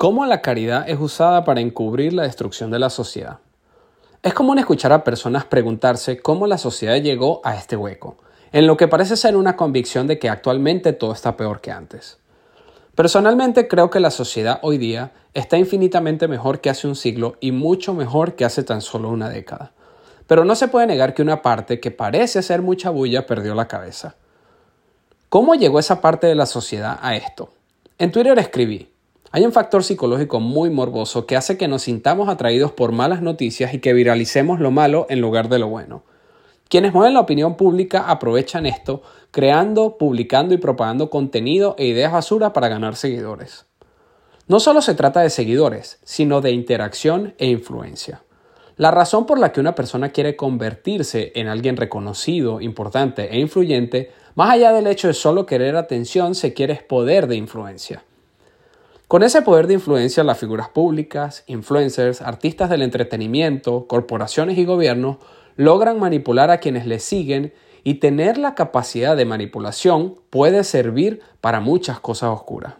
cómo la caridad es usada para encubrir la destrucción de la sociedad. Es común escuchar a personas preguntarse cómo la sociedad llegó a este hueco, en lo que parece ser una convicción de que actualmente todo está peor que antes. Personalmente creo que la sociedad hoy día está infinitamente mejor que hace un siglo y mucho mejor que hace tan solo una década. Pero no se puede negar que una parte que parece ser mucha bulla perdió la cabeza. ¿Cómo llegó esa parte de la sociedad a esto? En Twitter escribí, hay un factor psicológico muy morboso que hace que nos sintamos atraídos por malas noticias y que viralicemos lo malo en lugar de lo bueno. Quienes mueven la opinión pública aprovechan esto, creando, publicando y propagando contenido e ideas basura para ganar seguidores. No solo se trata de seguidores, sino de interacción e influencia. La razón por la que una persona quiere convertirse en alguien reconocido, importante e influyente, más allá del hecho de solo querer atención, se quiere poder de influencia. Con ese poder de influencia, las figuras públicas, influencers, artistas del entretenimiento, corporaciones y gobiernos logran manipular a quienes les siguen y tener la capacidad de manipulación puede servir para muchas cosas oscuras.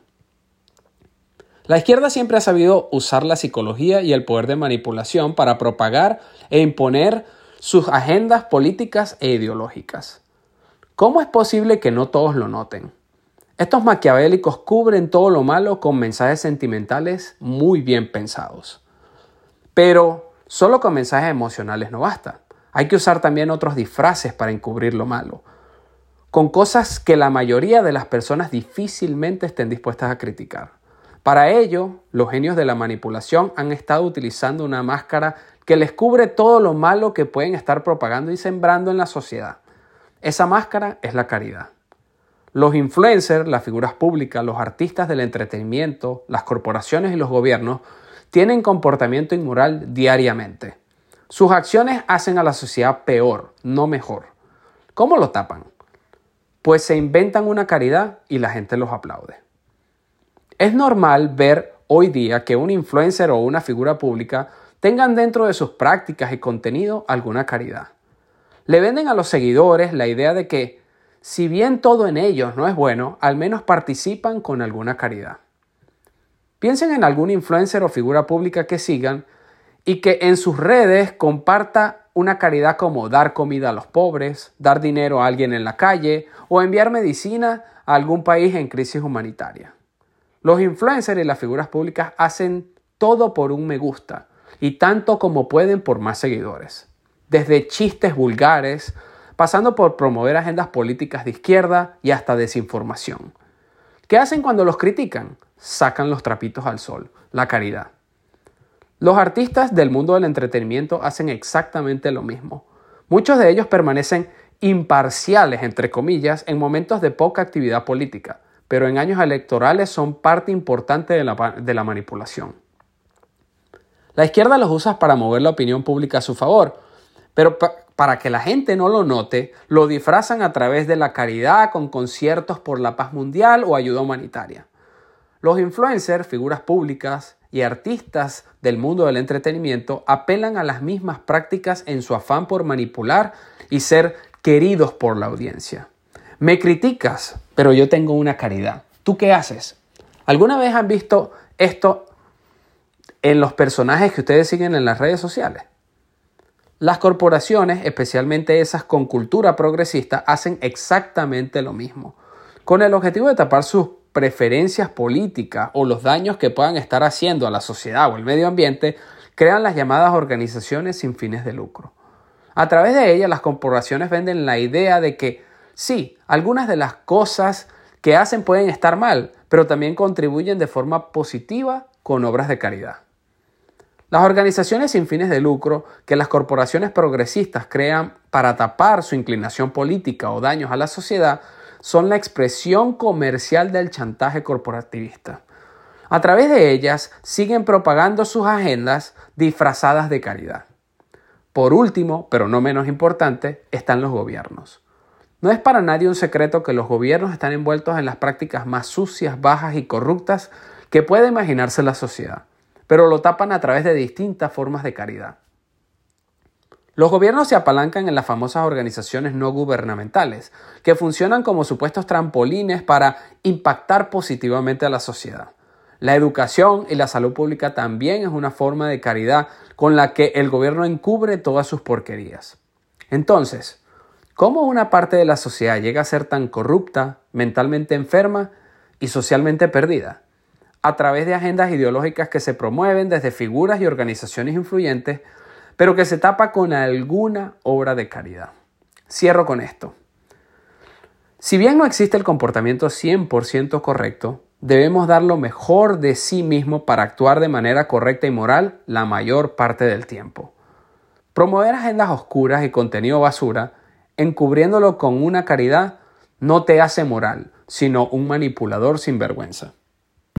La izquierda siempre ha sabido usar la psicología y el poder de manipulación para propagar e imponer sus agendas políticas e ideológicas. ¿Cómo es posible que no todos lo noten? Estos maquiavélicos cubren todo lo malo con mensajes sentimentales muy bien pensados. Pero solo con mensajes emocionales no basta. Hay que usar también otros disfraces para encubrir lo malo, con cosas que la mayoría de las personas difícilmente estén dispuestas a criticar. Para ello, los genios de la manipulación han estado utilizando una máscara que les cubre todo lo malo que pueden estar propagando y sembrando en la sociedad. Esa máscara es la caridad. Los influencers, las figuras públicas, los artistas del entretenimiento, las corporaciones y los gobiernos tienen comportamiento inmoral diariamente. Sus acciones hacen a la sociedad peor, no mejor. ¿Cómo lo tapan? Pues se inventan una caridad y la gente los aplaude. Es normal ver hoy día que un influencer o una figura pública tengan dentro de sus prácticas y contenido alguna caridad. Le venden a los seguidores la idea de que si bien todo en ellos no es bueno, al menos participan con alguna caridad. Piensen en algún influencer o figura pública que sigan y que en sus redes comparta una caridad como dar comida a los pobres, dar dinero a alguien en la calle o enviar medicina a algún país en crisis humanitaria. Los influencers y las figuras públicas hacen todo por un me gusta y tanto como pueden por más seguidores. Desde chistes vulgares pasando por promover agendas políticas de izquierda y hasta desinformación. ¿Qué hacen cuando los critican? Sacan los trapitos al sol, la caridad. Los artistas del mundo del entretenimiento hacen exactamente lo mismo. Muchos de ellos permanecen imparciales, entre comillas, en momentos de poca actividad política, pero en años electorales son parte importante de la, de la manipulación. La izquierda los usa para mover la opinión pública a su favor, pero para que la gente no lo note, lo disfrazan a través de la caridad con conciertos por la paz mundial o ayuda humanitaria. Los influencers, figuras públicas y artistas del mundo del entretenimiento apelan a las mismas prácticas en su afán por manipular y ser queridos por la audiencia. Me criticas, pero yo tengo una caridad. ¿Tú qué haces? ¿Alguna vez han visto esto en los personajes que ustedes siguen en las redes sociales? Las corporaciones, especialmente esas con cultura progresista, hacen exactamente lo mismo, con el objetivo de tapar sus preferencias políticas o los daños que puedan estar haciendo a la sociedad o el medio ambiente, crean las llamadas organizaciones sin fines de lucro. A través de ellas, las corporaciones venden la idea de que sí, algunas de las cosas que hacen pueden estar mal, pero también contribuyen de forma positiva con obras de caridad. Las organizaciones sin fines de lucro que las corporaciones progresistas crean para tapar su inclinación política o daños a la sociedad son la expresión comercial del chantaje corporativista. A través de ellas siguen propagando sus agendas disfrazadas de caridad. Por último, pero no menos importante, están los gobiernos. No es para nadie un secreto que los gobiernos están envueltos en las prácticas más sucias, bajas y corruptas que puede imaginarse la sociedad pero lo tapan a través de distintas formas de caridad. Los gobiernos se apalancan en las famosas organizaciones no gubernamentales, que funcionan como supuestos trampolines para impactar positivamente a la sociedad. La educación y la salud pública también es una forma de caridad con la que el gobierno encubre todas sus porquerías. Entonces, ¿cómo una parte de la sociedad llega a ser tan corrupta, mentalmente enferma y socialmente perdida? A través de agendas ideológicas que se promueven desde figuras y organizaciones influyentes, pero que se tapa con alguna obra de caridad. Cierro con esto. Si bien no existe el comportamiento 100% correcto, debemos dar lo mejor de sí mismo para actuar de manera correcta y moral la mayor parte del tiempo. Promover agendas oscuras y contenido basura, encubriéndolo con una caridad, no te hace moral, sino un manipulador sin vergüenza.